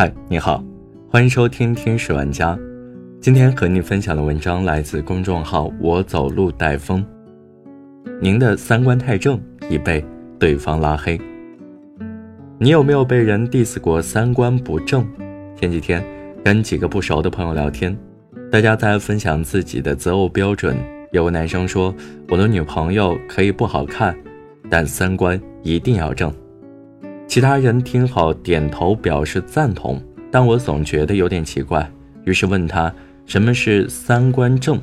嗨，你好，欢迎收听《天使玩家》。今天和你分享的文章来自公众号“我走路带风”。您的三观太正，已被对方拉黑。你有没有被人 diss 过三观不正？前几天跟几个不熟的朋友聊天，大家在分享自己的择偶标准。有个男生说：“我的女朋友可以不好看，但三观一定要正。”其他人听后点头表示赞同，但我总觉得有点奇怪，于是问他什么是三观正？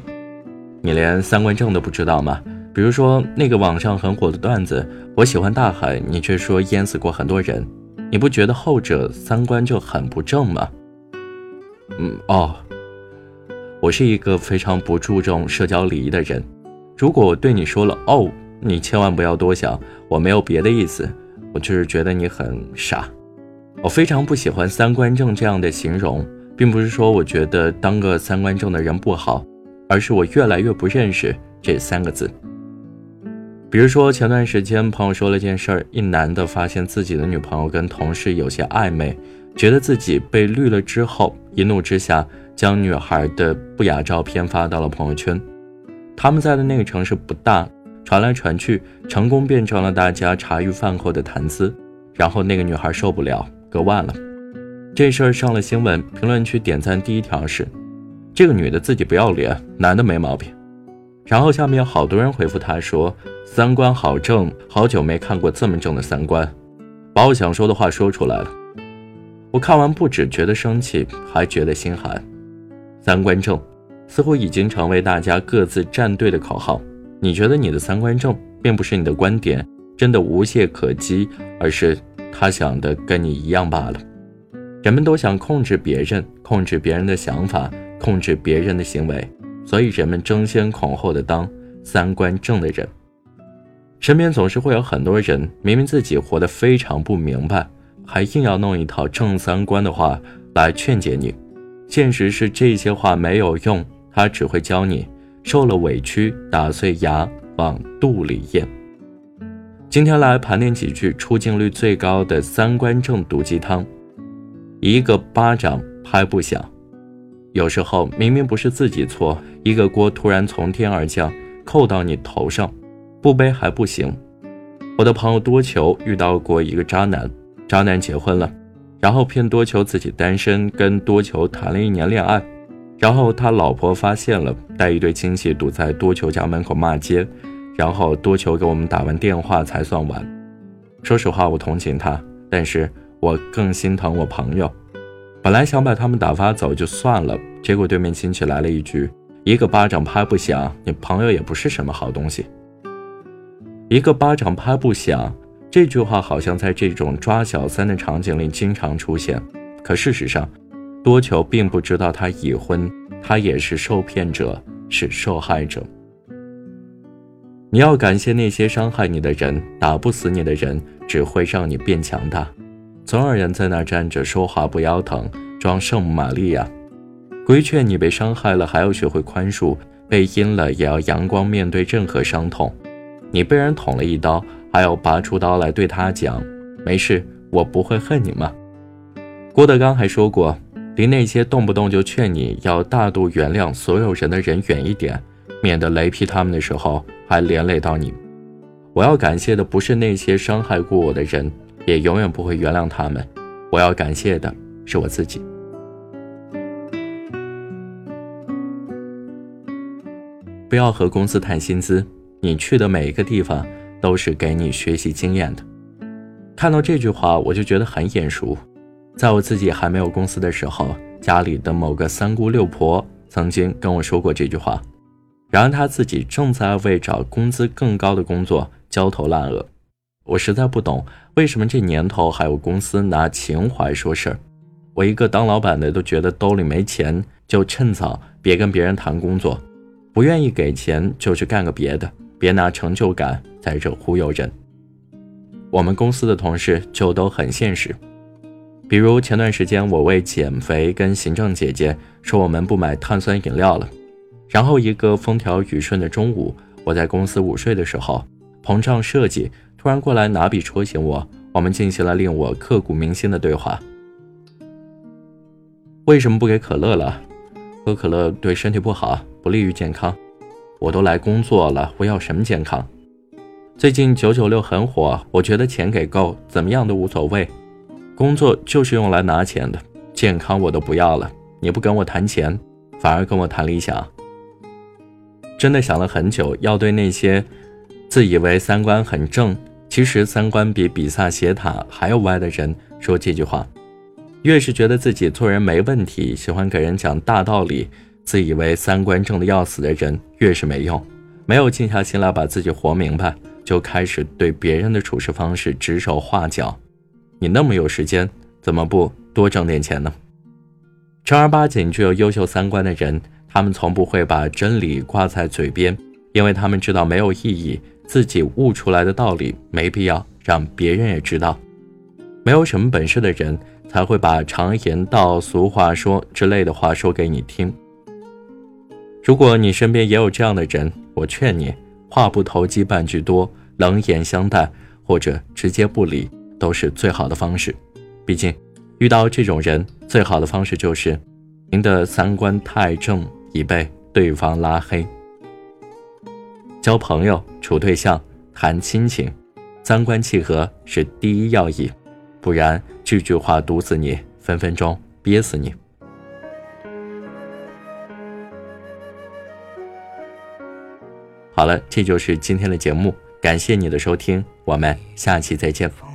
你连三观正都不知道吗？比如说那个网上很火的段子，我喜欢大海，你却说淹死过很多人，你不觉得后者三观就很不正吗？嗯哦，我是一个非常不注重社交礼仪的人，如果我对你说了哦，你千万不要多想，我没有别的意思。我就是觉得你很傻，我非常不喜欢“三观正”这样的形容，并不是说我觉得当个三观正的人不好，而是我越来越不认识这三个字。比如说前段时间朋友说了件事儿，一男的发现自己的女朋友跟同事有些暧昧，觉得自己被绿了之后，一怒之下将女孩的不雅照片发到了朋友圈。他们在的那个城市不大。传来传去，成功变成了大家茶余饭后的谈资。然后那个女孩受不了，割腕了。这事儿上了新闻，评论区点赞第一条是：“这个女的自己不要脸，男的没毛病。”然后下面有好多人回复他说：“三观好正，好久没看过这么正的三观。”把我想说的话说出来了。我看完不止觉得生气，还觉得心寒。三观正，似乎已经成为大家各自站队的口号。你觉得你的三观正，并不是你的观点真的无懈可击，而是他想的跟你一样罢了。人们都想控制别人，控制别人的想法，控制别人的行为，所以人们争先恐后的当三观正的人。身边总是会有很多人，明明自己活得非常不明白，还硬要弄一套正三观的话来劝解你。现实是这些话没有用，他只会教你。受了委屈，打碎牙往肚里咽。今天来盘点几句出镜率最高的三观正毒鸡汤。一个巴掌拍不响。有时候明明不是自己错，一个锅突然从天而降，扣到你头上，不背还不行。我的朋友多求遇到过一个渣男，渣男结婚了，然后骗多求自己单身，跟多求谈了一年恋爱。然后他老婆发现了，带一堆亲戚堵在多求家门口骂街，然后多求给我们打完电话才算完。说实话，我同情他，但是我更心疼我朋友。本来想把他们打发走就算了，结果对面亲戚来了一句：“一个巴掌拍不响，你朋友也不是什么好东西。”一个巴掌拍不响，这句话好像在这种抓小三的场景里经常出现，可事实上。多求并不知道他已婚，他也是受骗者，是受害者。你要感谢那些伤害你的人，打不死你的人，只会让你变强大。总有人在那站着说话不腰疼，装圣母玛利亚。规劝你被伤害了还要学会宽恕，被阴了也要阳光面对任何伤痛。你被人捅了一刀，还要拔出刀来对他讲：“没事，我不会恨你吗？”郭德纲还说过。离那些动不动就劝你要大度原谅所有人的人远一点，免得雷劈他们的时候还连累到你。我要感谢的不是那些伤害过我的人，也永远不会原谅他们。我要感谢的是我自己。不要和公司谈薪资，你去的每一个地方都是给你学习经验的。看到这句话，我就觉得很眼熟。在我自己还没有公司的时候，家里的某个三姑六婆曾经跟我说过这句话。然而他自己正在为找工资更高的工作焦头烂额。我实在不懂，为什么这年头还有公司拿情怀说事儿？我一个当老板的都觉得兜里没钱，就趁早别跟别人谈工作，不愿意给钱就去干个别的，别拿成就感在这忽悠人。我们公司的同事就都很现实。比如前段时间，我为减肥跟行政姐姐说我们不买碳酸饮料了，然后一个风调雨顺的中午，我在公司午睡的时候，膨胀设计突然过来拿笔戳醒我，我们进行了令我刻骨铭心的对话。为什么不给可乐了？喝可乐对身体不好，不利于健康。我都来工作了，我要什么健康？最近九九六很火，我觉得钱给够，怎么样都无所谓。工作就是用来拿钱的，健康我都不要了。你不跟我谈钱，反而跟我谈理想。真的想了很久，要对那些自以为三观很正，其实三观比比萨斜塔还要歪的人说这句话。越是觉得自己做人没问题，喜欢给人讲大道理，自以为三观正的要死的人，越是没用。没有静下心来把自己活明白，就开始对别人的处事方式指手画脚。你那么有时间，怎么不多挣点钱呢？正儿八经具有优秀三观的人，他们从不会把真理挂在嘴边，因为他们知道没有意义，自己悟出来的道理没必要让别人也知道。没有什么本事的人。才会把常言道、俗话说之类的话说给你听。如果你身边也有这样的人，我劝你话不投机半句多，冷眼相待或者直接不理都是最好的方式。毕竟遇到这种人，最好的方式就是您的三观太正，已被对方拉黑。交朋友、处对象、谈亲情，三观契合是第一要义。不然，句句话毒死你，分分钟憋死你。好了，这就是今天的节目，感谢你的收听，我们下期再见。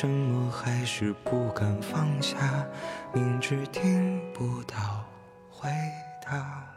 什么还是不敢放下，明知听不到回答。